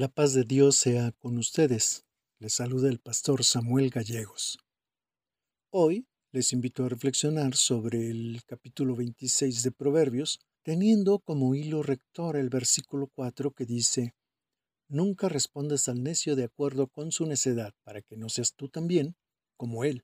La paz de Dios sea con ustedes. Les saluda el pastor Samuel Gallegos. Hoy les invito a reflexionar sobre el capítulo 26 de Proverbios, teniendo como hilo rector el versículo 4 que dice, Nunca respondas al necio de acuerdo con su necedad, para que no seas tú también como él.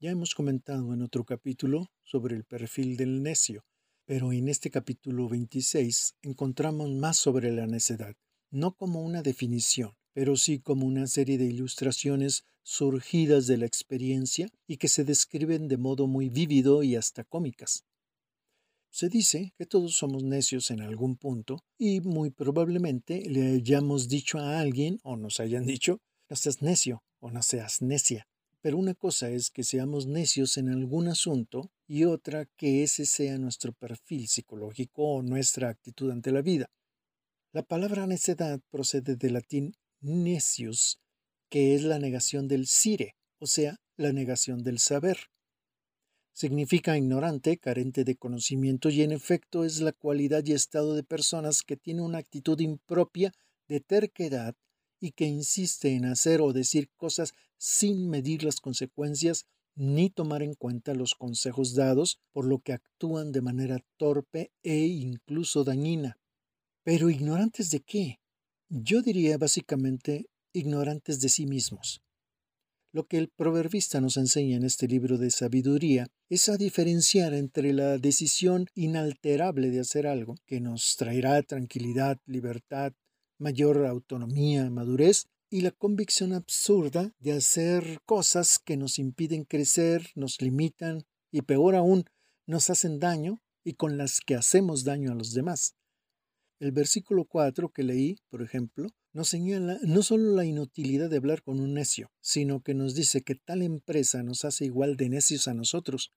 Ya hemos comentado en otro capítulo sobre el perfil del necio, pero en este capítulo 26 encontramos más sobre la necedad no como una definición, pero sí como una serie de ilustraciones surgidas de la experiencia y que se describen de modo muy vívido y hasta cómicas. Se dice que todos somos necios en algún punto y muy probablemente le hayamos dicho a alguien o nos hayan dicho, no seas necio o no seas necia. Pero una cosa es que seamos necios en algún asunto y otra que ese sea nuestro perfil psicológico o nuestra actitud ante la vida. La palabra necedad procede del latín necius, que es la negación del sire, o sea, la negación del saber. Significa ignorante, carente de conocimiento y en efecto es la cualidad y estado de personas que tienen una actitud impropia de terquedad y que insiste en hacer o decir cosas sin medir las consecuencias ni tomar en cuenta los consejos dados, por lo que actúan de manera torpe e incluso dañina. Pero ignorantes de qué? Yo diría básicamente ignorantes de sí mismos. Lo que el proverbista nos enseña en este libro de sabiduría es a diferenciar entre la decisión inalterable de hacer algo, que nos traerá tranquilidad, libertad, mayor autonomía, madurez, y la convicción absurda de hacer cosas que nos impiden crecer, nos limitan y peor aún, nos hacen daño y con las que hacemos daño a los demás. El versículo 4 que leí, por ejemplo, nos señala no solo la inutilidad de hablar con un necio, sino que nos dice que tal empresa nos hace igual de necios a nosotros.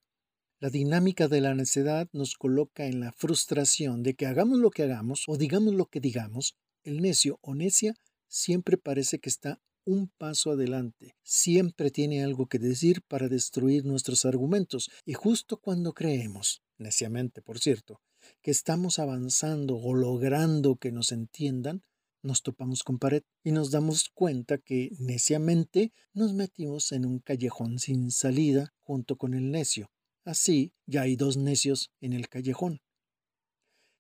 La dinámica de la necedad nos coloca en la frustración de que hagamos lo que hagamos o digamos lo que digamos, el necio o necia siempre parece que está un paso adelante, siempre tiene algo que decir para destruir nuestros argumentos, y justo cuando creemos, neciamente por cierto, que estamos avanzando o logrando que nos entiendan, nos topamos con pared y nos damos cuenta que neciamente nos metimos en un callejón sin salida junto con el necio. Así ya hay dos necios en el callejón.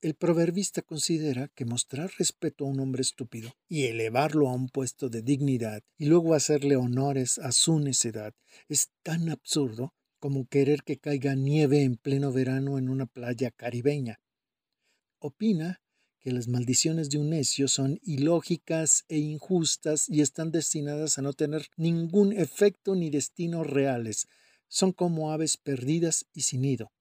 El proverbista considera que mostrar respeto a un hombre estúpido y elevarlo a un puesto de dignidad y luego hacerle honores a su necedad es tan absurdo como querer que caiga nieve en pleno verano en una playa caribeña. Opina que las maldiciones de un necio son ilógicas e injustas y están destinadas a no tener ningún efecto ni destino reales. Son como aves perdidas y sin nido.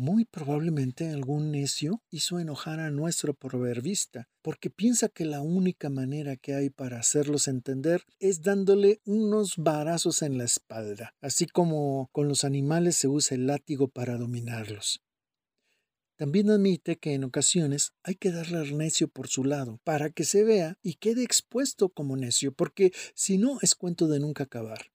Muy probablemente algún necio hizo enojar a nuestro proverbista, porque piensa que la única manera que hay para hacerlos entender es dándole unos varazos en la espalda, así como con los animales se usa el látigo para dominarlos. También admite que en ocasiones hay que darle al necio por su lado, para que se vea y quede expuesto como necio, porque si no es cuento de nunca acabar.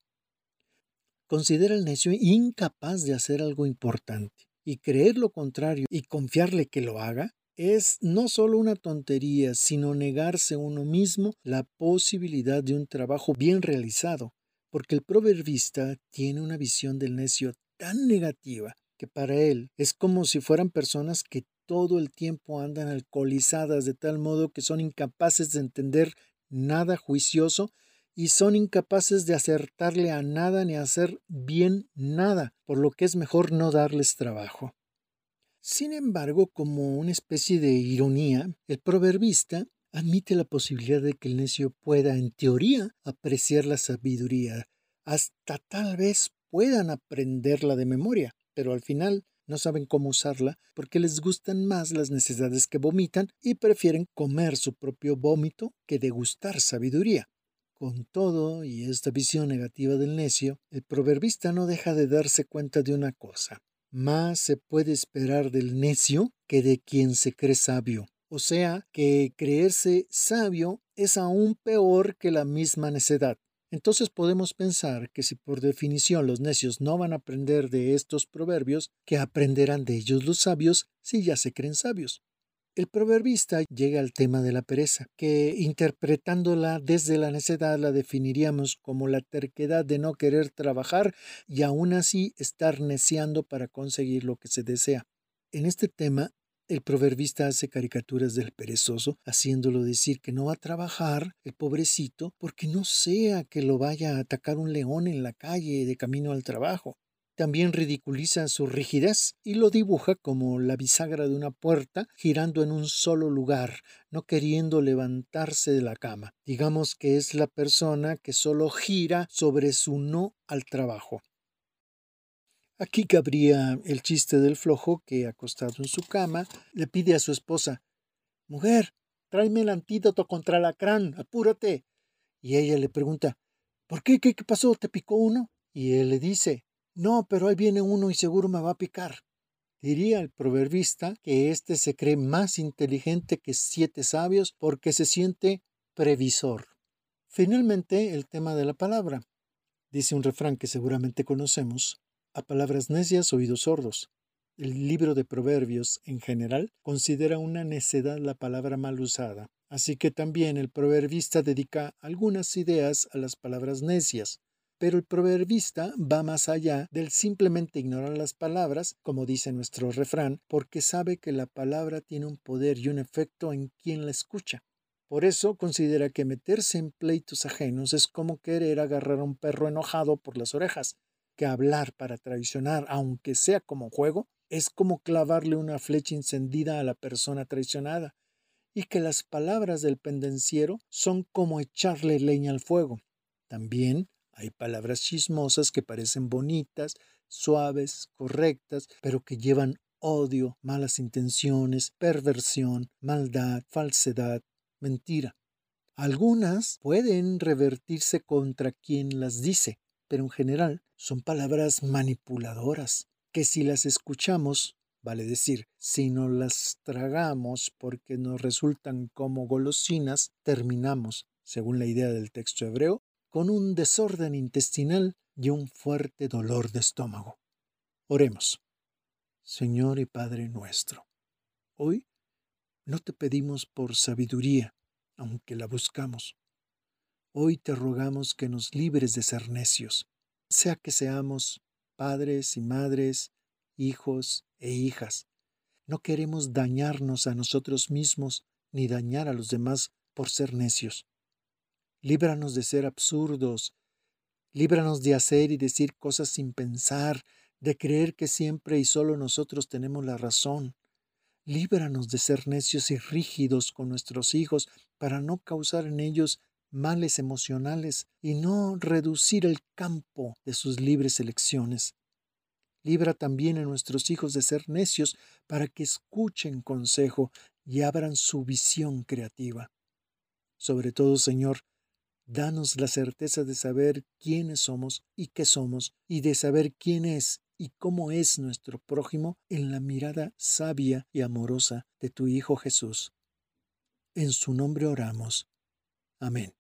Considera al necio incapaz de hacer algo importante y creer lo contrario y confiarle que lo haga es no solo una tontería, sino negarse uno mismo la posibilidad de un trabajo bien realizado, porque el proverbista tiene una visión del necio tan negativa que para él es como si fueran personas que todo el tiempo andan alcoholizadas de tal modo que son incapaces de entender nada juicioso y son incapaces de acertarle a nada ni hacer bien nada, por lo que es mejor no darles trabajo. Sin embargo, como una especie de ironía, el proverbista admite la posibilidad de que el necio pueda, en teoría, apreciar la sabiduría, hasta tal vez puedan aprenderla de memoria, pero al final no saben cómo usarla porque les gustan más las necesidades que vomitan y prefieren comer su propio vómito que degustar sabiduría. Con todo y esta visión negativa del necio, el proverbista no deja de darse cuenta de una cosa. Más se puede esperar del necio que de quien se cree sabio. O sea, que creerse sabio es aún peor que la misma necedad. Entonces podemos pensar que si por definición los necios no van a aprender de estos proverbios, que aprenderán de ellos los sabios si ya se creen sabios. El proverbista llega al tema de la pereza, que interpretándola desde la necedad la definiríamos como la terquedad de no querer trabajar y aún así estar neciando para conseguir lo que se desea. En este tema, el proverbista hace caricaturas del perezoso, haciéndolo decir que no va a trabajar, el pobrecito, porque no sea que lo vaya a atacar un león en la calle de camino al trabajo. También ridiculiza su rigidez y lo dibuja como la bisagra de una puerta girando en un solo lugar, no queriendo levantarse de la cama. Digamos que es la persona que solo gira sobre su no al trabajo. Aquí cabría el chiste del flojo que, acostado en su cama, le pide a su esposa Mujer, tráeme el antídoto contra el alacrán, apúrate. Y ella le pregunta ¿Por qué? ¿Qué, qué pasó? ¿Te picó uno? Y él le dice no, pero ahí viene uno y seguro me va a picar. Diría el proverbista que éste se cree más inteligente que siete sabios porque se siente previsor. Finalmente, el tema de la palabra. Dice un refrán que seguramente conocemos, a palabras necias oídos sordos. El libro de Proverbios, en general, considera una necedad la palabra mal usada, así que también el proverbista dedica algunas ideas a las palabras necias, pero el proverbista va más allá del simplemente ignorar las palabras, como dice nuestro refrán, porque sabe que la palabra tiene un poder y un efecto en quien la escucha. Por eso considera que meterse en pleitos ajenos es como querer agarrar a un perro enojado por las orejas, que hablar para traicionar, aunque sea como juego, es como clavarle una flecha encendida a la persona traicionada, y que las palabras del pendenciero son como echarle leña al fuego. También hay palabras chismosas que parecen bonitas, suaves, correctas, pero que llevan odio, malas intenciones, perversión, maldad, falsedad, mentira. Algunas pueden revertirse contra quien las dice, pero en general son palabras manipuladoras, que si las escuchamos, vale decir, si no las tragamos porque nos resultan como golosinas, terminamos, según la idea del texto hebreo, con un desorden intestinal y un fuerte dolor de estómago. Oremos. Señor y Padre nuestro, hoy no te pedimos por sabiduría, aunque la buscamos. Hoy te rogamos que nos libres de ser necios, sea que seamos padres y madres, hijos e hijas. No queremos dañarnos a nosotros mismos ni dañar a los demás por ser necios. Líbranos de ser absurdos. Líbranos de hacer y decir cosas sin pensar, de creer que siempre y solo nosotros tenemos la razón. Líbranos de ser necios y rígidos con nuestros hijos para no causar en ellos males emocionales y no reducir el campo de sus libres elecciones. Libra también a nuestros hijos de ser necios para que escuchen consejo y abran su visión creativa. Sobre todo, Señor, Danos la certeza de saber quiénes somos y qué somos, y de saber quién es y cómo es nuestro prójimo en la mirada sabia y amorosa de tu Hijo Jesús. En su nombre oramos. Amén.